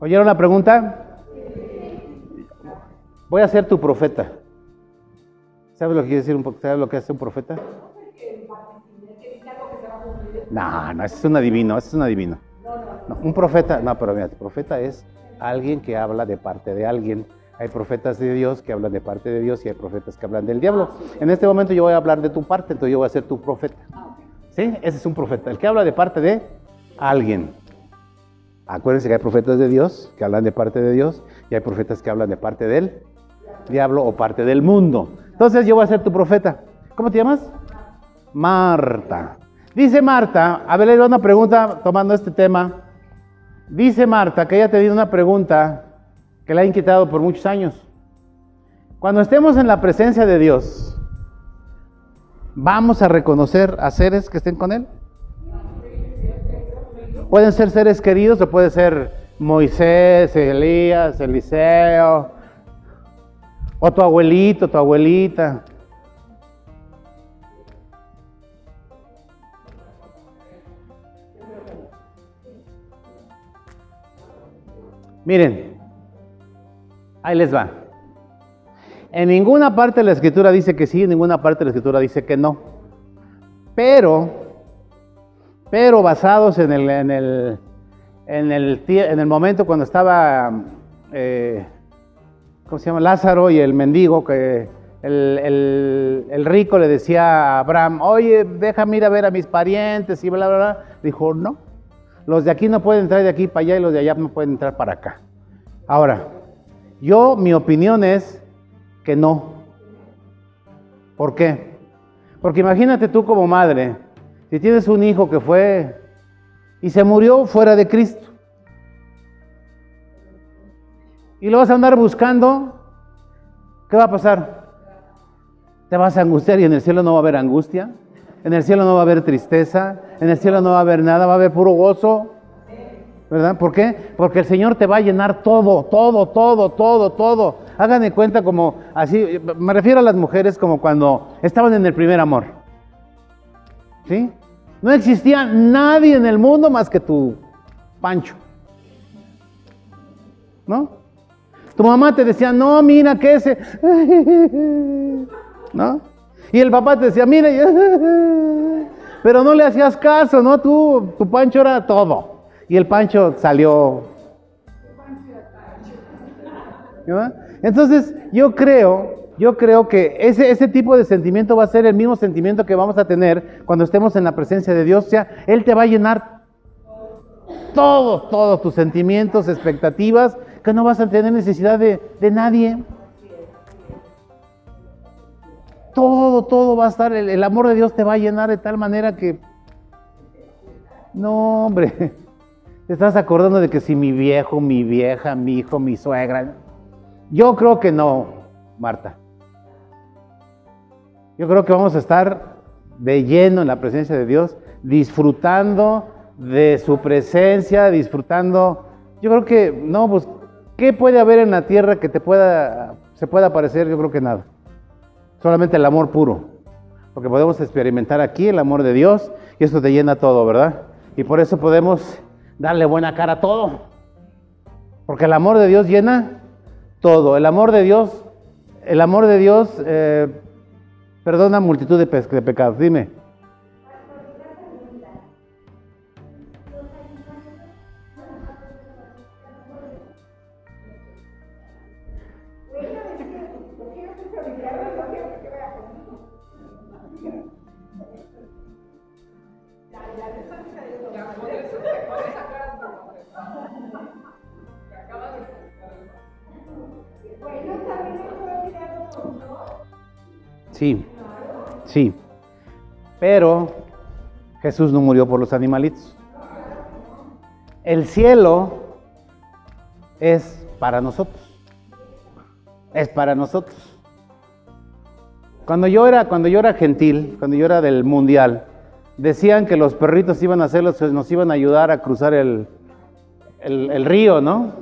¿Oyeron la pregunta? Voy a ser tu profeta. ¿Sabes lo que quiere decir un ¿Sabes lo que hace un profeta? No, no, ese es un adivino, ese es un adivino un profeta, no, pero mira, profeta es alguien que habla de parte de alguien. Hay profetas de Dios que hablan de parte de Dios y hay profetas que hablan del diablo. En este momento yo voy a hablar de tu parte, entonces yo voy a ser tu profeta. ¿Sí? Ese es un profeta, el que habla de parte de alguien. Acuérdense que hay profetas de Dios que hablan de parte de Dios y hay profetas que hablan de parte del diablo o parte del mundo. Entonces yo voy a ser tu profeta. ¿Cómo te llamas? Marta. Dice Marta, a ver, le una pregunta tomando este tema. Dice Marta que ella te dio una pregunta que la ha inquietado por muchos años. Cuando estemos en la presencia de Dios, ¿vamos a reconocer a seres que estén con Él? Pueden ser seres queridos o puede ser Moisés, Elías, Eliseo, o tu abuelito, tu abuelita. Miren, ahí les va. En ninguna parte de la escritura dice que sí, en ninguna parte de la escritura dice que no. Pero, pero basados en el, en el, en el, en el momento cuando estaba, eh, ¿cómo se llama? Lázaro y el mendigo, que el, el, rico le decía a Abraham, oye, déjame ir a ver a mis parientes y bla, bla, bla. Dijo, no, los de aquí no pueden entrar de aquí para allá y los de allá no pueden entrar para acá. Ahora, yo, mi opinión es que no. ¿Por qué? Porque imagínate tú como madre, si tienes un hijo que fue y se murió fuera de Cristo, y lo vas a andar buscando, ¿qué va a pasar? Te vas a angustiar y en el cielo no va a haber angustia. En el cielo no va a haber tristeza, en el cielo no va a haber nada, va a haber puro gozo. ¿Verdad? ¿Por qué? Porque el Señor te va a llenar todo, todo, todo, todo, todo. Hagan de cuenta como así, me refiero a las mujeres como cuando estaban en el primer amor. ¿Sí? No existía nadie en el mundo más que tu Pancho. ¿No? Tu mamá te decía, no, mira que ese. <laughs> ¿No? Y el papá te decía, mira, <laughs> pero no le hacías caso, ¿no? Tú, tu Pancho era todo. Y el Pancho salió. Entonces, yo creo, yo creo que ese, ese tipo de sentimiento va a ser el mismo sentimiento que vamos a tener cuando estemos en la presencia de Dios. O sea, Él te va a llenar todos, todos tus sentimientos, expectativas, que no vas a tener necesidad de, de nadie todo, todo va a estar, el, amor de Dios te va a llenar de tal manera que, no, hombre, <laughs> te estás acordando de que si mi viejo, mi vieja, mi hijo, mi suegra, yo creo que no, Marta. Yo creo que vamos a estar de lleno en la presencia de Dios, disfrutando de su presencia, disfrutando. Yo creo que, no, pues, ¿qué puede haber en la tierra que te pueda, se pueda parecer? Yo creo que nada solamente el amor puro. Porque podemos experimentar aquí el amor de Dios y esto te llena todo, ¿verdad? Y por eso podemos darle buena cara a todo. Porque el amor de Dios llena todo. El amor de Dios, el amor de Dios eh, perdona multitud de, de pecados. Dime. Sí sí. Pero Jesús no murió por los animalitos. El cielo es para nosotros. Es para nosotros. Cuando yo era, cuando yo era gentil, cuando yo era del mundial, decían que los perritos iban a hacer los, nos iban a ayudar a cruzar el, el, río, ¿no?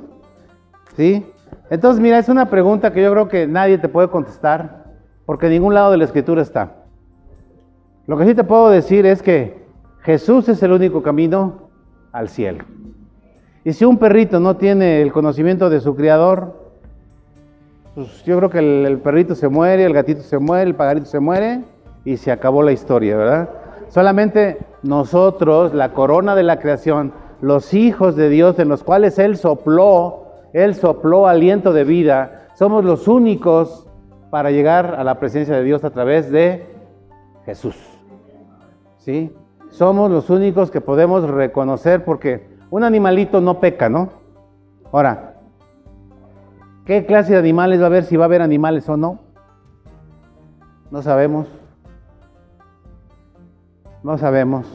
¿Sí? Entonces, mira, es una pregunta que yo creo que nadie te puede contestar, porque en ningún lado de la escritura está. Lo que sí te puedo decir es que Jesús es el único camino al cielo. Y si un perrito no tiene el conocimiento de su criador, pues yo creo que el, el, perrito se muere, el gatito se muere, el pagarito se muere y se acabó la historia, ¿verdad? Solamente nosotros, la corona de la creación, los hijos de Dios en los cuales Él sopló, Él sopló aliento de vida, somos los únicos para llegar a la presencia de Dios a través de Jesús. Somos los únicos que podemos reconocer porque un animalito no peca, ¿no? Ahora, ¿qué clase de animales va a haber si va a haber animales o no? No sabemos. No sabemos.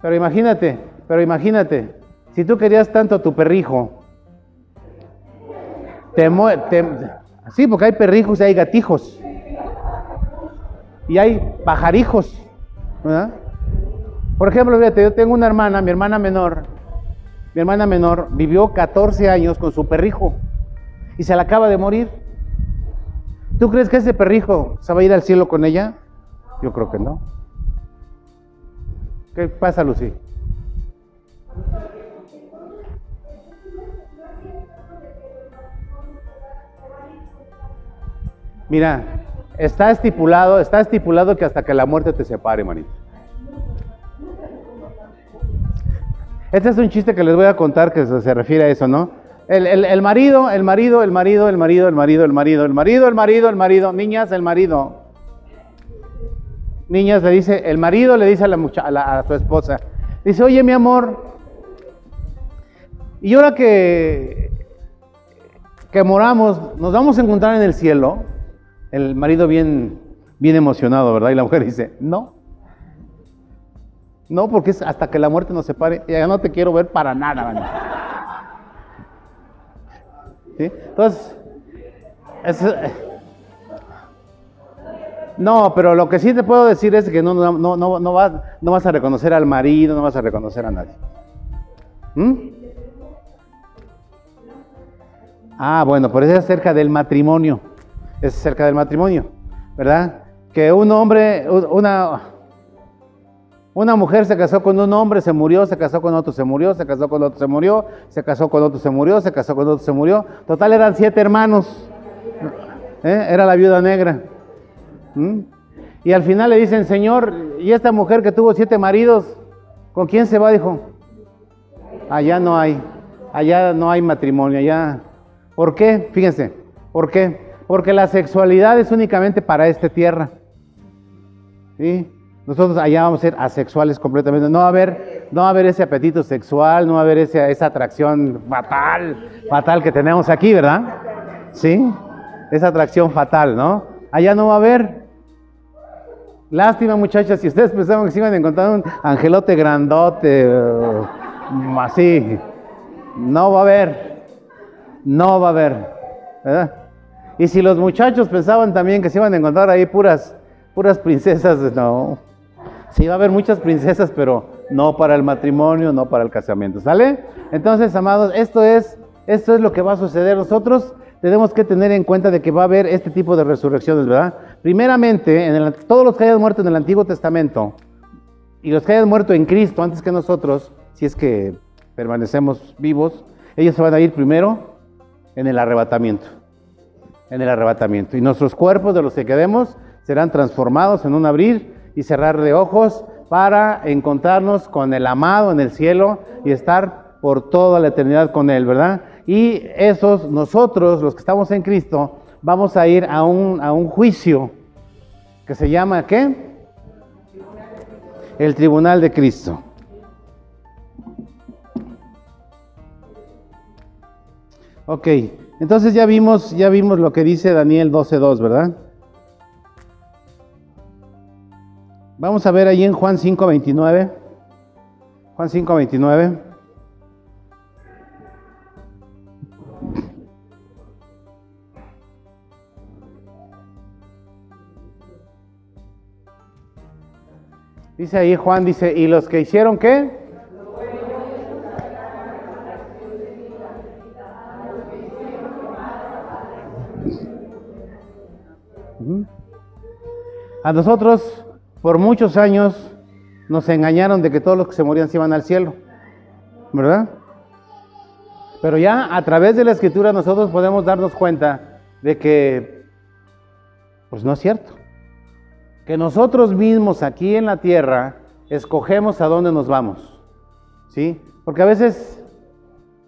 Pero imagínate, pero imagínate, si tú querías tanto a tu perrijo, te, te sí, porque hay perrijos y hay gatijos. Y hay pajarijos, ¿verdad? Por ejemplo, fíjate, yo tengo una hermana, mi hermana menor, mi hermana menor vivió 14 años con su perrijo y se le acaba de morir. ¿Tú crees que ese perrijo se va a ir al cielo con ella? Yo creo que no. ¿Qué pasa, Lucy? Mira, está estipulado, está estipulado que hasta que la muerte te separe, manito. Este es un chiste que les voy a contar que se, refiere a eso, ¿no? El, el, el, marido, el marido, el marido, el marido, el marido, el marido, el marido, el marido, el marido, niñas, el marido. Niñas le dice, el marido le dice a, la mucha, a, la, su esposa, dice, oye mi amor, y ahora que, que moramos, nos vamos a encontrar en el cielo. El marido bien, bien emocionado, ¿verdad? Y la mujer dice, no. No, porque es hasta que la muerte nos separe. Ya no te quiero ver para nada. ¿vale? ¿Sí? Entonces, es, no, pero lo que sí te puedo decir es que no, no, no, no, vas, no vas a reconocer al marido, no vas a reconocer a nadie. ¿Mm? Ah, bueno, por eso es acerca del matrimonio. Es acerca del matrimonio, ¿verdad? Que un hombre, una, una mujer se casó con un hombre, se murió, se casó con otro, se murió, se casó con otro, se murió, se casó con otro, se murió, se casó con otro, se murió. Total eran siete hermanos. ¿Eh? Era la viuda negra. Y al final le dicen, Señor, ¿y esta mujer que tuvo siete maridos, con quién se va? Dijo, allá no hay, allá no hay matrimonio, allá. ¿Por qué? Fíjense, ¿por qué? Porque la sexualidad es únicamente para esta tierra. ¿Sí? Nosotros allá vamos a ser asexuales completamente. No va a haber, no va a haber ese apetito sexual, no va a haber esa, atracción fatal, fatal que tenemos aquí, ¿verdad? ¿Sí? Esa atracción fatal, ¿no? Allá no va a haber. Lástima, muchachas, si ustedes pensaban que se iban a encontrar un angelote grandote, uh, así, no va a haber, no va a haber, ¿verdad? Y si los muchachos pensaban también que se iban a encontrar ahí puras, puras princesas, <laughs> no. Sí, va a haber muchas princesas, pero no para el matrimonio, no para el casamiento, ¿sale? Entonces, amados, esto es, esto es lo que va a suceder. Nosotros tenemos que tener en cuenta de que va a haber este tipo de resurrecciones, ¿verdad? Primeramente, en todos los que hayan muerto en el Antiguo Testamento y los que hayan muerto en Cristo antes que nosotros, si es que permanecemos vivos, ellos se van a ir primero en el arrebatamiento. En el arrebatamiento. Y nuestros cuerpos de los que quedemos serán transformados en un abrir y cerrar de ojos para encontrarnos con el amado en el cielo y estar por toda la eternidad con Él, ¿verdad? Y esos, nosotros, los que estamos en Cristo, vamos a ir a un, a un juicio que se llama, ¿qué? el tribunal de Cristo. Ok, entonces ya vimos, ya vimos lo que dice Daniel 12.2, ¿verdad? Vamos a ver ahí en Juan 5.29. Juan 5.29. Dice ahí Juan, dice, ¿y los que hicieron qué? A nosotros, por muchos años, nos engañaron de que todos los que se morían se iban al cielo, ¿verdad? Pero ya a través de la escritura nosotros podemos darnos cuenta de que, pues no es cierto que nosotros mismos aquí en la tierra escogemos a dónde nos vamos. ¿Sí? Porque a veces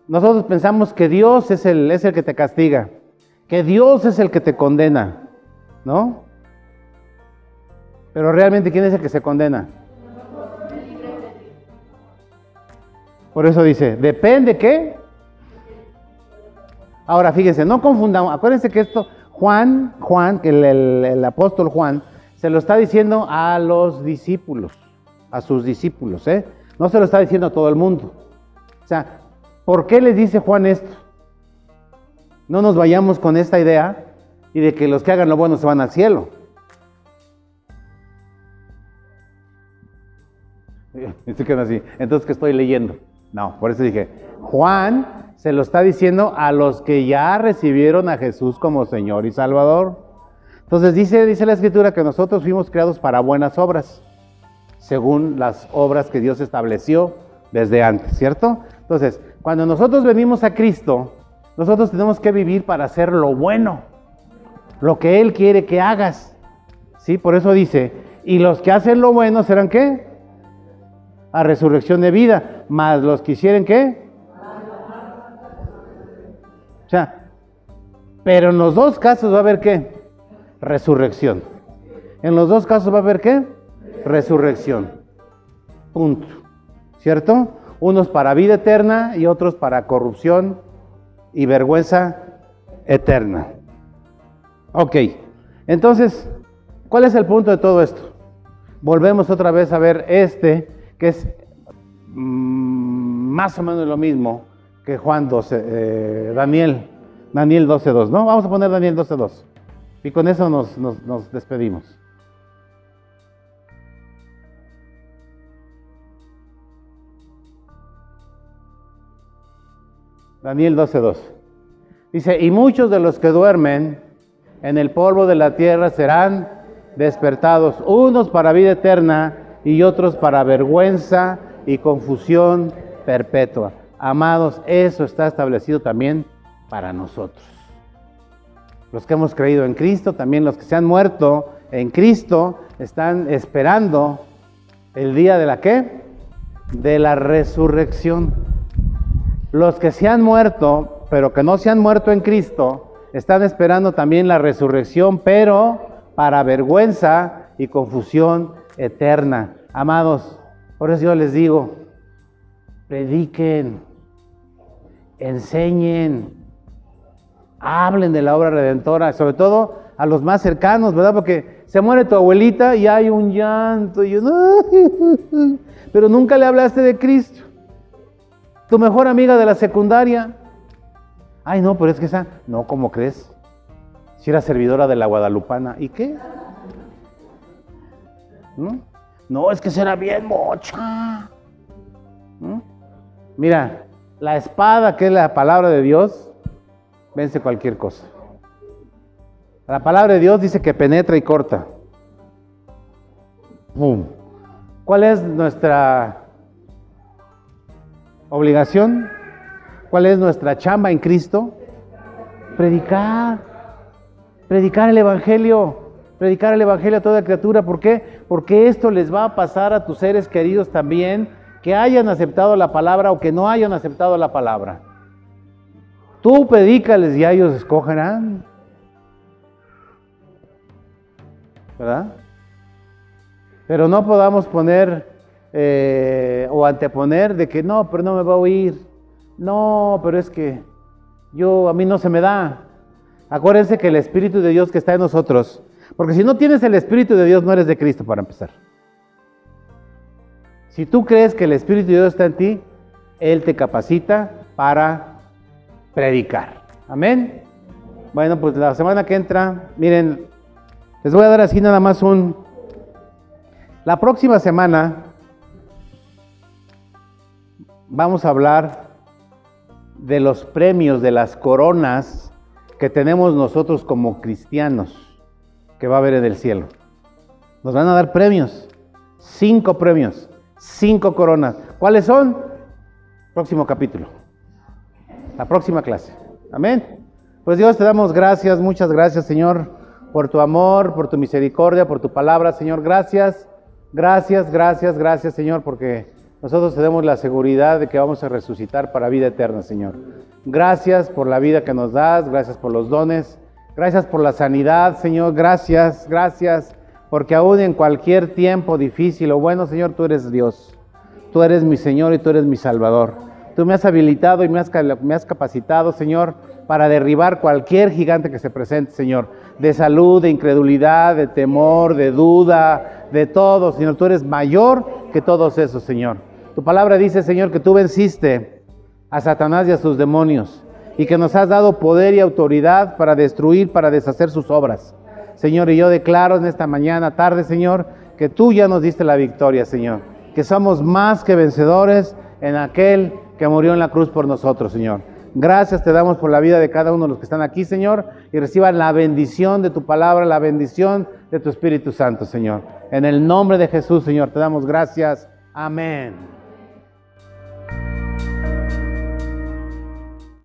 nosotros pensamos que Dios es el, es el que te castiga, que Dios es el que te condena, ¿no? Pero realmente, ¿quién es el que se condena? Por eso dice, depende qué. Ahora fíjense, no confundamos, acuérdense que esto, Juan, Juan, el apóstol Juan, se lo está diciendo a los discípulos, a sus discípulos, ¿eh? No se lo está diciendo a todo el mundo. O sea, ¿por qué les dice Juan esto? No nos vayamos con esta idea y de que los que hagan lo bueno se van al cielo. <laughs> así. Entonces, ¿qué estoy leyendo? No, por eso dije, Juan se lo está diciendo a los que ya recibieron a Jesús como Señor y Salvador. Entonces dice, dice la escritura que nosotros fuimos creados para buenas obras, según las obras que Dios estableció desde antes, ¿cierto? Entonces, cuando nosotros venimos a Cristo, nosotros tenemos que vivir para hacer lo bueno, lo que Él quiere que hagas. ¿Sí? Por eso dice, y los que hacen lo bueno serán qué? A resurrección de vida, más los que hicieron qué? O sea, pero en los dos casos va a haber qué? resurrección. En los dos casos va a haber qué? Resurrección. Punto. ¿Cierto? Unos para vida eterna y otros para corrupción y vergüenza eterna. Ok, entonces, ¿cuál es el punto de todo esto? Volvemos otra vez a ver este, que es mm, más o menos lo mismo que Juan 12, eh, Daniel, Daniel 12.2, ¿no? Vamos a poner Daniel 12.2. Y con eso nos, despedimos. Daniel 12:2. Dice, y muchos de los que duermen en el polvo de la tierra serán despertados, unos para vida eterna y otros para vergüenza y confusión perpetua. Amados, eso está establecido también para nosotros los que hemos creído en Cristo, también los que se han muerto en Cristo, están esperando el día de la qué? De la resurrección. Los que se han muerto, pero que no se han muerto en Cristo, están esperando también la resurrección, pero para vergüenza y confusión eterna. Amados, por eso yo les digo, prediquen, enseñen, hablen de la obra redentora, sobre todo a los más cercanos, ¿verdad? Porque se muere tu abuelita y hay un llanto, y <laughs> pero nunca le hablaste de Cristo. Tu mejor amiga de la secundaria, ay no, pero es que esa, no, ¿cómo crees? Si era servidora de la Guadalupana, ¿y qué? ¿No? No, es que será bien mocha. Mira, la espada, que es la palabra de Dios, vence cualquier cosa. La palabra de Dios dice que penetra y corta. ¿Cuál es nuestra obligación? ¿Cuál es nuestra chamba en Cristo? Predicar. Predicar el Evangelio. Predicar el Evangelio a toda criatura. ¿Por qué? Porque esto les va a pasar a tus seres queridos también, que hayan aceptado la palabra o que no hayan aceptado la palabra. Tú predícales y ellos escogerán. ¿Verdad? Pero no podamos poner eh, o anteponer de que no, pero no me va a oír. No, pero es que yo a mí no se me da. Acuérdense que el Espíritu de Dios que está en nosotros, porque si no tienes el Espíritu de Dios no eres de Cristo para empezar. Si tú crees que el Espíritu de Dios está en ti, Él te capacita para predicar. Amén. Bueno, pues la semana que entra, miren, les voy a dar así nada más un... La próxima semana vamos a hablar de los premios, de las coronas que tenemos nosotros como cristianos que va a haber en el cielo. Nos van a dar premios, cinco premios, cinco coronas. ¿Cuáles son? Próximo capítulo, la próxima clase. Amén. Pues Dios te damos gracias, muchas gracias Señor, por tu amor, por tu misericordia, por tu palabra, Señor. Gracias, gracias, gracias, gracias Señor, porque nosotros tenemos la seguridad de que vamos a resucitar para vida eterna, Señor. Gracias por la vida que nos das, gracias por los dones, gracias por la sanidad, Señor. Gracias, gracias, porque aún en cualquier tiempo difícil o bueno, Señor, tú eres Dios. Tú eres mi Señor y tú eres mi Salvador. Tú me has habilitado y me has, me has capacitado, Señor, para derribar cualquier gigante que se presente, Señor. De salud, de incredulidad, de temor, de duda, de todo, Señor. Tú eres mayor que todos esos, Señor. Tu palabra dice, Señor, que tú venciste a Satanás y a sus demonios y que nos has dado poder y autoridad para destruir, para deshacer sus obras. Señor, y yo declaro en esta mañana, tarde, Señor, que tú ya nos diste la victoria, Señor, que somos más que vencedores en aquel que murió en la cruz por nosotros, Señor. Gracias te damos por la vida de cada uno de los que están aquí, Señor, y reciban la bendición de tu palabra, la bendición de tu Espíritu Santo, Señor. En el nombre de Jesús, Señor, te damos gracias. Amén.